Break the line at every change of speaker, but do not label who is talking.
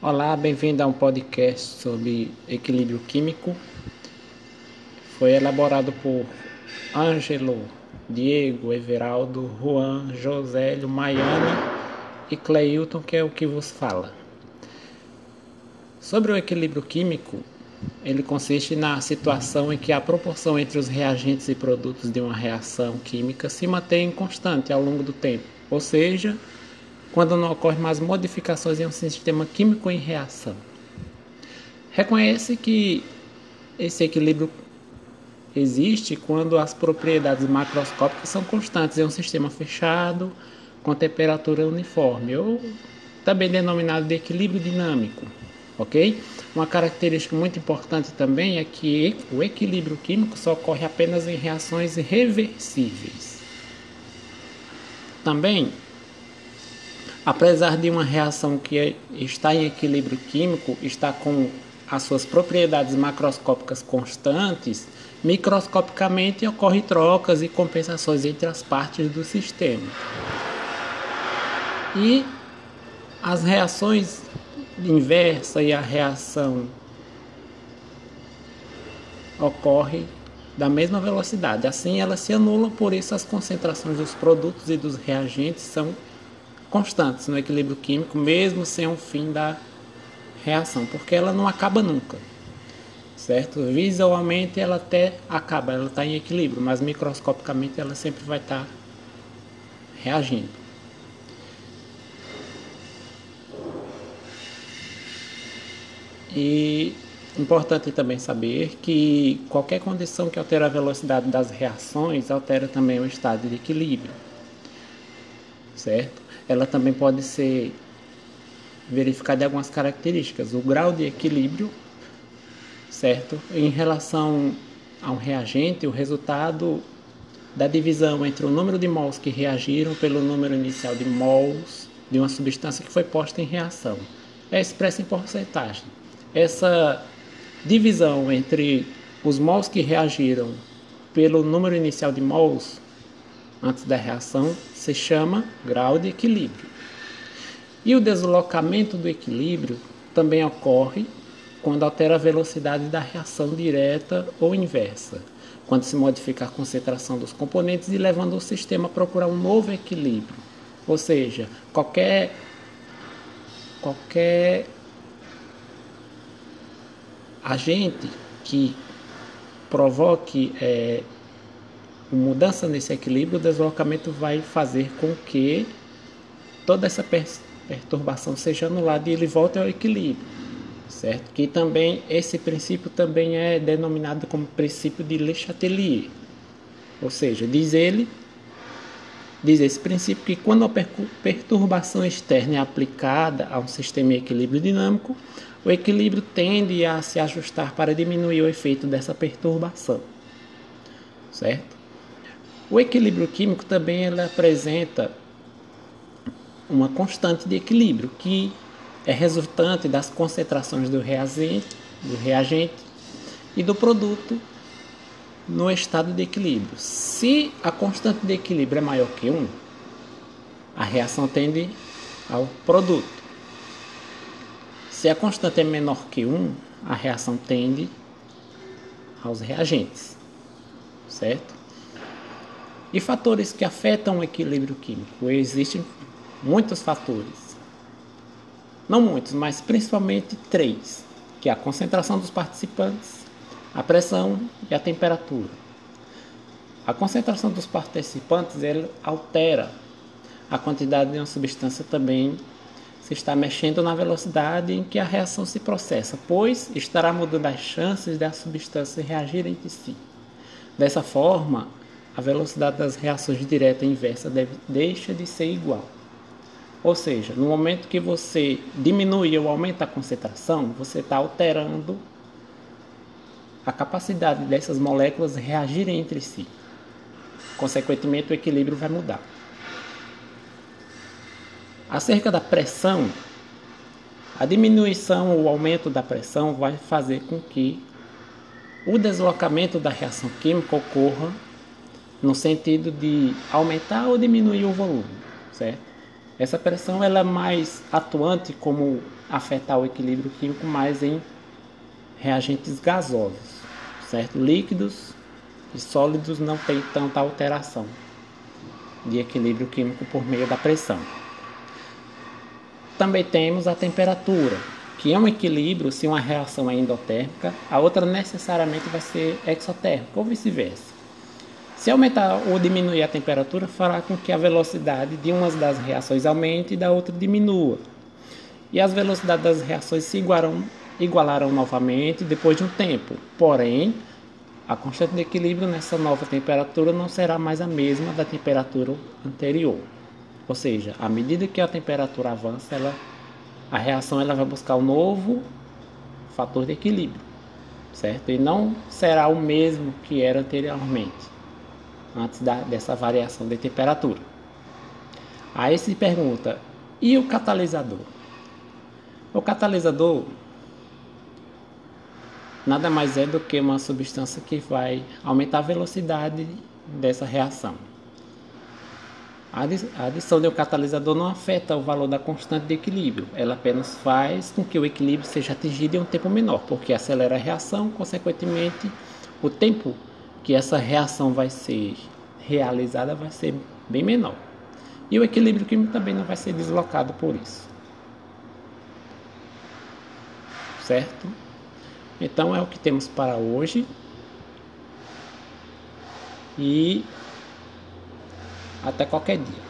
Olá, bem-vindo a um podcast sobre equilíbrio químico. Foi elaborado por Ângelo, Diego, Everaldo, Juan, Josélio, Maiane e Cleilton, que é o que vos fala. Sobre o equilíbrio químico, ele consiste na situação em que a proporção entre os reagentes e produtos de uma reação química se mantém constante ao longo do tempo, ou seja, quando não ocorrem mais modificações em um sistema químico em reação. Reconhece que esse equilíbrio existe quando as propriedades macroscópicas são constantes em um sistema fechado com temperatura uniforme, ou também denominado de equilíbrio dinâmico, ok? Uma característica muito importante também é que o equilíbrio químico só ocorre apenas em reações reversíveis. Também Apesar de uma reação que está em equilíbrio químico, está com as suas propriedades macroscópicas constantes, microscopicamente ocorrem trocas e compensações entre as partes do sistema. E as reações inversa e a reação ocorre da mesma velocidade. Assim, elas se anulam, por isso as concentrações dos produtos e dos reagentes são constantes no equilíbrio químico, mesmo sem um fim da reação, porque ela não acaba nunca. Certo? Visualmente ela até acaba, ela está em equilíbrio, mas microscopicamente ela sempre vai estar tá reagindo. E importante também saber que qualquer condição que altera a velocidade das reações altera também o estado de equilíbrio. Certo? ela também pode ser verificada em algumas características. O grau de equilíbrio, certo? Em relação a um reagente, o resultado da divisão entre o número de mols que reagiram pelo número inicial de mols de uma substância que foi posta em reação. É expressa em porcentagem. Essa divisão entre os mols que reagiram pelo número inicial de mols antes da reação se chama grau de equilíbrio. E o deslocamento do equilíbrio também ocorre quando altera a velocidade da reação direta ou inversa, quando se modifica a concentração dos componentes e levando o sistema a procurar um novo equilíbrio. Ou seja, qualquer qualquer agente que provoque é, mudança nesse equilíbrio, o deslocamento vai fazer com que toda essa perturbação seja anulada e ele volte ao equilíbrio, certo? Que também esse princípio também é denominado como princípio de Le Chatelier. Ou seja, diz ele, diz esse princípio que quando a perturbação externa é aplicada a um sistema em equilíbrio dinâmico, o equilíbrio tende a se ajustar para diminuir o efeito dessa perturbação. Certo? O equilíbrio químico também ele apresenta uma constante de equilíbrio que é resultante das concentrações do reagente, do reagente e do produto no estado de equilíbrio. Se a constante de equilíbrio é maior que 1, a reação tende ao produto. Se a constante é menor que 1, a reação tende aos reagentes. Certo? E fatores que afetam o equilíbrio químico? Existem muitos fatores. Não muitos, mas principalmente três, que é a concentração dos participantes, a pressão e a temperatura. A concentração dos participantes ele altera a quantidade de uma substância também se está mexendo na velocidade em que a reação se processa, pois estará mudando as chances da substância reagir entre si. Dessa forma, a velocidade das reações direta e inversa deve, deixa de ser igual. Ou seja, no momento que você diminui ou aumenta a concentração, você está alterando a capacidade dessas moléculas reagirem entre si. Consequentemente, o equilíbrio vai mudar. Acerca da pressão, a diminuição ou aumento da pressão vai fazer com que o deslocamento da reação química ocorra no sentido de aumentar ou diminuir o volume, certo? Essa pressão ela é mais atuante como afetar o equilíbrio químico mais em reagentes gasosos, certo? Líquidos e sólidos não tem tanta alteração de equilíbrio químico por meio da pressão. Também temos a temperatura, que é um equilíbrio se uma reação é endotérmica, a outra necessariamente vai ser exotérmica ou vice-versa. Se aumentar ou diminuir a temperatura, fará com que a velocidade de uma das reações aumente e da outra diminua. E as velocidades das reações se igualarão, igualarão novamente depois de um tempo. Porém, a constante de equilíbrio nessa nova temperatura não será mais a mesma da temperatura anterior. Ou seja, à medida que a temperatura avança, ela, a reação ela vai buscar um novo fator de equilíbrio, certo? E não será o mesmo que era anteriormente antes da, dessa variação de temperatura. Aí se pergunta, e o catalisador? O catalisador nada mais é do que uma substância que vai aumentar a velocidade dessa reação. A adição de um catalisador não afeta o valor da constante de equilíbrio, ela apenas faz com que o equilíbrio seja atingido em um tempo menor, porque acelera a reação, consequentemente, o tempo que essa reação vai ser realizada vai ser bem menor. E o equilíbrio químico também não vai ser deslocado por isso. Certo? Então é o que temos para hoje. E até qualquer dia.